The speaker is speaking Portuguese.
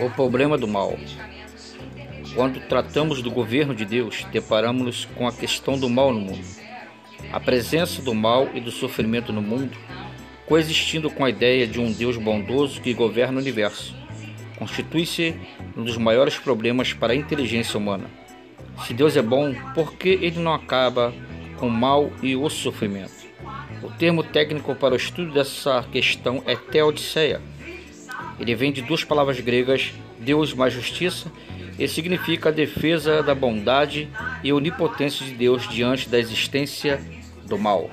O problema do mal. Quando tratamos do governo de Deus, deparamos-nos com a questão do mal no mundo. A presença do mal e do sofrimento no mundo, coexistindo com a ideia de um Deus bondoso que governa o universo, constitui-se um dos maiores problemas para a inteligência humana. Se Deus é bom, por que ele não acaba com o mal e o sofrimento? O termo técnico para o estudo dessa questão é teodiceia ele vem de duas palavras gregas, Deus mais justiça, e significa a defesa da bondade e onipotência de Deus diante da existência do mal.